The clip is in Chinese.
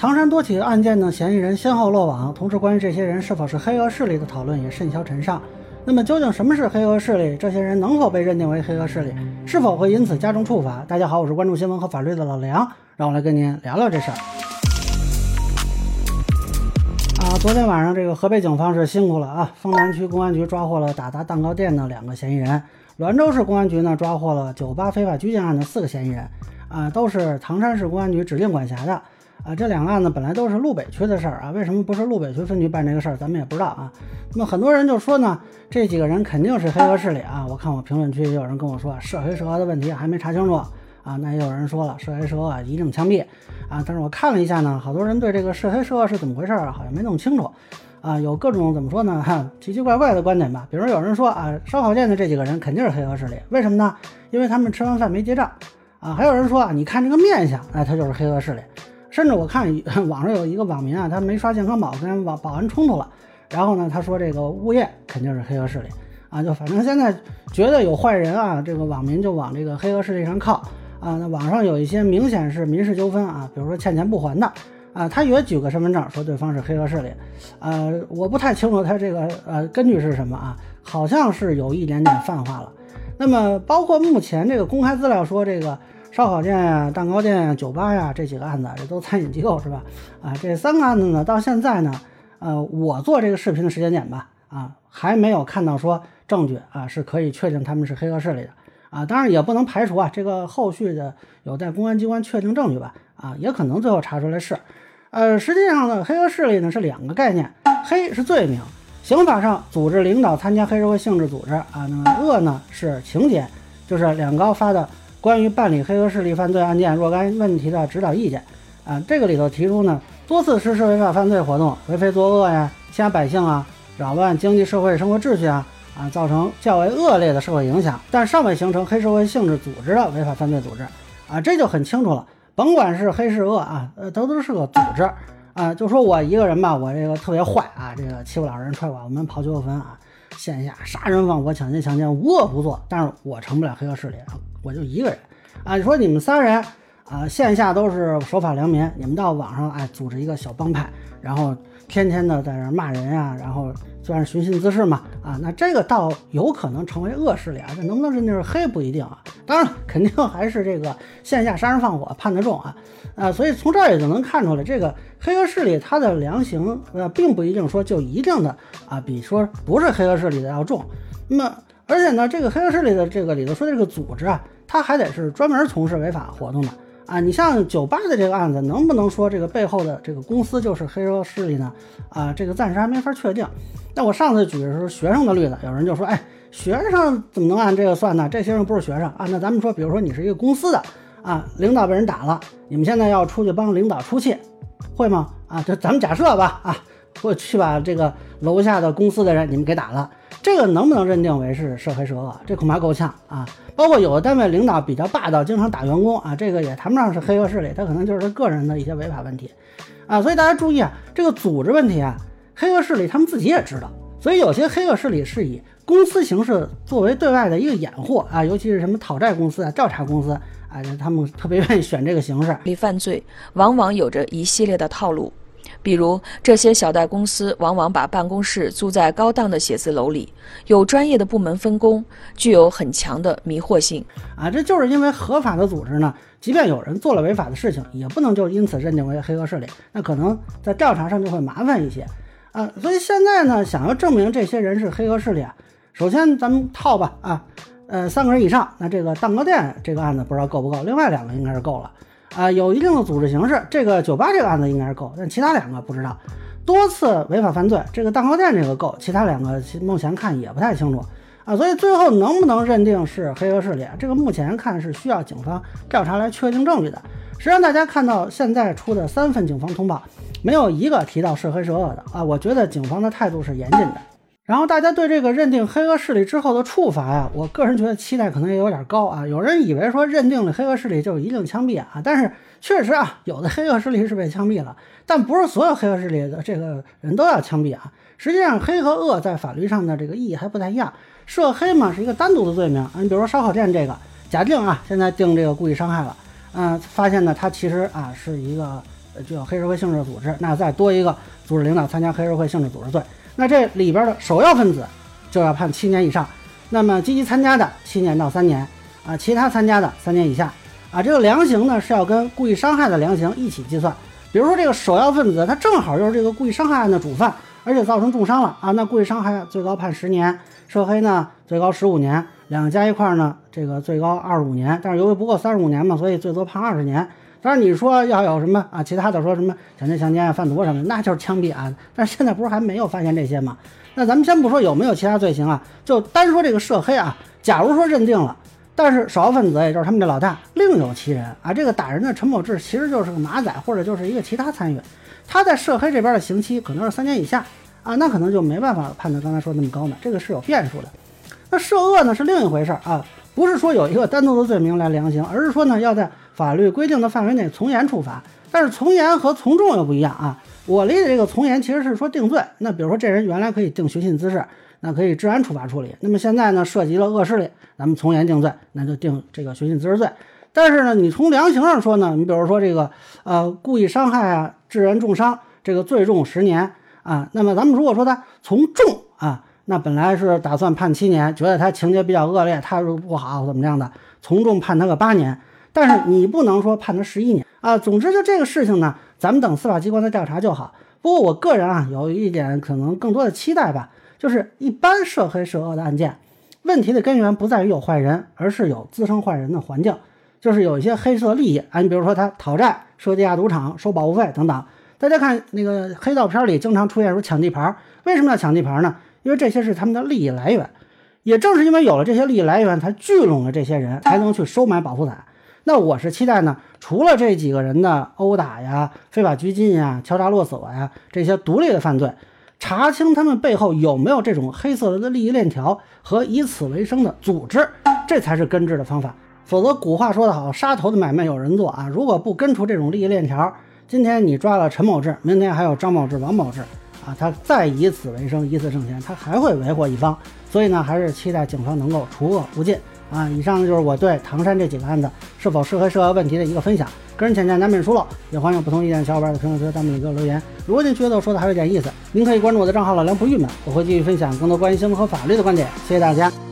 唐山多起案件的嫌疑人先后落网，同时关于这些人是否是黑恶势力的讨论也甚嚣尘上。那么究竟什么是黑恶势力？这些人能否被认定为黑恶势力？是否会因此加重处罚？大家好，我是关注新闻和法律的老梁，让我来跟您聊聊这事儿。啊，昨天晚上这个河北警方是辛苦了啊！丰南区公安局抓获了打砸蛋糕店的两个嫌疑人，滦州市公安局呢抓获了酒吧非法拘禁案的四个嫌疑人，啊，都是唐山市公安局指定管辖的。啊，这两个案子本来都是路北区的事儿啊，为什么不是路北区分局办这个事儿，咱们也不知道啊。那么很多人就说呢，这几个人肯定是黑恶势力啊。我看我评论区也有人跟我说，涉黑涉恶的问题还没查清楚啊。那也有人说了，涉黑涉恶一定枪毙。啊，但是我看了一下呢，好多人对这个涉黑涉恶是怎么回事儿，好像没弄清楚，啊，有各种怎么说呢，哈，奇奇怪怪的观点吧。比如有人说啊，烧烤店的这几个人肯定是黑恶势力，为什么呢？因为他们吃完饭没结账，啊，还有人说啊，你看这个面相，哎，他就是黑恶势力。甚至我看 网上有一个网民啊，他没刷健康宝，跟网保安冲突了，然后呢，他说这个物业肯定是黑恶势力，啊，就反正现在觉得有坏人啊，这个网民就往这个黑恶势力上靠。啊，那网上有一些明显是民事纠纷啊，比如说欠钱不还的，啊，他也举个身份证说对方是黑恶势力，呃，我不太清楚他这个呃根据是什么啊，好像是有一点点泛化了。那么包括目前这个公开资料说这个烧烤店呀、蛋糕店呀、酒吧呀这几个案子，这都餐饮机构是吧？啊，这三个案子呢，到现在呢，呃，我做这个视频的时间点吧，啊，还没有看到说证据啊是可以确定他们是黑恶势力的。啊，当然也不能排除啊，这个后续的有待公安机关确定证据吧。啊，也可能最后查出来是，呃，实际上呢，黑恶势力呢是两个概念，黑是罪名，刑法上组织领导参加黑社会性质组织啊，那么恶呢是情节，就是两高发的关于办理黑恶势力犯罪案件若干问题的指导意见啊，这个里头提出呢，多次实施违法犯罪活动，为非作恶呀，欺压百姓啊，扰乱经济社会生活秩序啊。啊，造成较为恶劣的社会影响，但尚未形成黑社会性质组织的违法犯罪组织，啊，这就很清楚了。甭管是黑是恶啊，呃，都都是个组织啊。就说我一个人吧，我这个特别坏啊，这个欺负老人、踹我，我们、刨旧坟啊，线下杀人放火、抢劫强奸，无恶不作。但是我成不了黑恶势力啊，我就一个人啊。你说你们仨人啊，线下都是守法良民，你们到网上哎，组织一个小帮派，然后天天的在这骂人呀，然后。算是寻衅滋事嘛，啊，那这个倒有可能成为恶势力啊，这能不能认定是黑不一定啊。当然，肯定还是这个线下杀人放火判得重啊，啊，所以从这儿也就能看出来，这个黑恶势力它的量刑，呃，并不一定说就一定的啊，比说不是黑恶势力的要重。那么，而且呢，这个黑恶势力的这个里头说的这个组织啊，它还得是专门从事违法活动的。啊，你像酒吧的这个案子，能不能说这个背后的这个公司就是黑恶势力呢？啊，这个暂时还没法确定。那我上次举的是学生的例子，有人就说，哎，学生怎么能按这个算呢？这些人不是学生啊。那咱们说，比如说你是一个公司的啊，领导被人打了，你们现在要出去帮领导出气，会吗？啊，就咱们假设吧，啊，或去把这个楼下的公司的人你们给打了。这个能不能认定为是涉黑涉恶？这恐怕够呛啊！包括有的单位领导比较霸道，经常打员工啊，这个也谈不上是黑恶势力，他可能就是他个人的一些违法问题啊。所以大家注意啊，这个组织问题啊，黑恶势力他们自己也知道，所以有些黑恶势力是以公司形式作为对外的一个掩护啊，尤其是什么讨债公司啊、调查公司啊，他们特别愿意选这个形式。犯罪往往有着一系列的套路。比如，这些小贷公司往往把办公室租在高档的写字楼里，有专业的部门分工，具有很强的迷惑性。啊，这就是因为合法的组织呢，即便有人做了违法的事情，也不能就因此认定为黑恶势力，那可能在调查上就会麻烦一些。啊，所以现在呢，想要证明这些人是黑恶势力啊，首先咱们套吧，啊，呃，三个人以上，那这个蛋糕店这个案子不知道够不够，另外两个应该是够了。啊，有一定的组织形式，这个酒吧这个案子应该是够，但其他两个不知道。多次违法犯罪，这个蛋糕店这个够，其他两个目前看也不太清楚啊。所以最后能不能认定是黑恶势力，这个目前看是需要警方调查来确定证据的。实际上，大家看到现在出的三份警方通报，没有一个提到是黑是恶的啊。我觉得警方的态度是严谨的。然后大家对这个认定黑恶势力之后的处罚呀，我个人觉得期待可能也有点高啊。有人以为说认定了黑恶势力就一定枪毙啊，但是确实啊，有的黑恶势力是被枪毙了，但不是所有黑恶势力的这个人都要枪毙啊。实际上，黑和恶在法律上的这个意义还不太一样。涉黑嘛是一个单独的罪名啊，你比如说烧烤店这个，假定啊现在定这个故意伤害了，嗯，发现呢他其实啊是一个具有黑社会性质组织，那再多一个组织领导参加黑社会性质组织罪，那这里边的首要分子就要判七年以上。那么积极参加的七年到三年啊，其他参加的三年以下啊。这个量刑呢是要跟故意伤害的量刑一起计算。比如说这个首要分子他正好又是这个故意伤害案的主犯，而且造成重伤了啊，那故意伤害最高判十年，涉黑呢最高十五年，两个加一块呢这个最高二十五年。但是由于不够三十五年嘛，所以最多判二十年。当然你说要有什么啊，其他的说什么强奸、强奸啊、贩毒什么的，那就是枪毙案。但是现在不是还没有发现这些吗？那咱们先不说有没有其他罪行啊，就单说这个涉黑啊。假如说认定了，但是首要分子也就是他们这老大另有其人啊，这个打人的陈某志其实就是个马仔或者就是一个其他参与，他在涉黑这边的刑期可能是三年以下啊，那可能就没办法判断刚才说那么高呢，这个是有变数的。那涉恶呢是另一回事啊，不是说有一个单独的罪名来量刑，而是说呢要在法律规定的范围内从严处罚。但是从严和从重又不一样啊。我理解这个从严其实是说定罪。那比如说这人原来可以定寻衅滋事，那可以治安处罚处理。那么现在呢涉及了恶势力，咱们从严定罪，那就定这个寻衅滋事罪。但是呢，你从量刑上说呢，你比如说这个呃故意伤害啊，致人重伤，这个最重十年啊。那么咱们如果说他从重啊，那本来是打算判七年，觉得他情节比较恶劣，态度不好怎么样的，从重判他个八年。但是你不能说判他十一年啊。总之就这个事情呢，咱们等司法机关的调查就好。不过我个人啊，有一点可能更多的期待吧，就是一般涉黑涉恶的案件，问题的根源不在于有坏人，而是有滋生坏人的环境，就是有一些黑色利益啊。你比如说他讨债、设地下赌场、收保护费等等。大家看那个黑道片里经常出现说抢地盘，为什么要抢地盘呢？因为这些是他们的利益来源。也正是因为有了这些利益来源，才聚拢了这些人，才能去收买保护伞。那我是期待呢，除了这几个人的殴打呀、非法拘禁呀、敲诈勒索呀这些独立的犯罪，查清他们背后有没有这种黑色的利益链条和以此为生的组织，这才是根治的方法。否则，古话说得好，杀头的买卖有人做啊！如果不根除这种利益链条，今天你抓了陈某志，明天还有张某志、王某志啊，他再以此为生，以此挣钱，他还会为祸一方。所以呢，还是期待警方能够除恶务尽。啊，以上呢就是我对唐山这几个案子是否适合涉恶问题的一个分享，个人浅见难免疏漏，也欢迎不同意见的小伙伴在评论区弹幕里给我留言。如果您觉得我说的还有点意思，您可以关注我的账号老梁不郁闷，我会继续分享更多关于新闻和法律的观点。谢谢大家。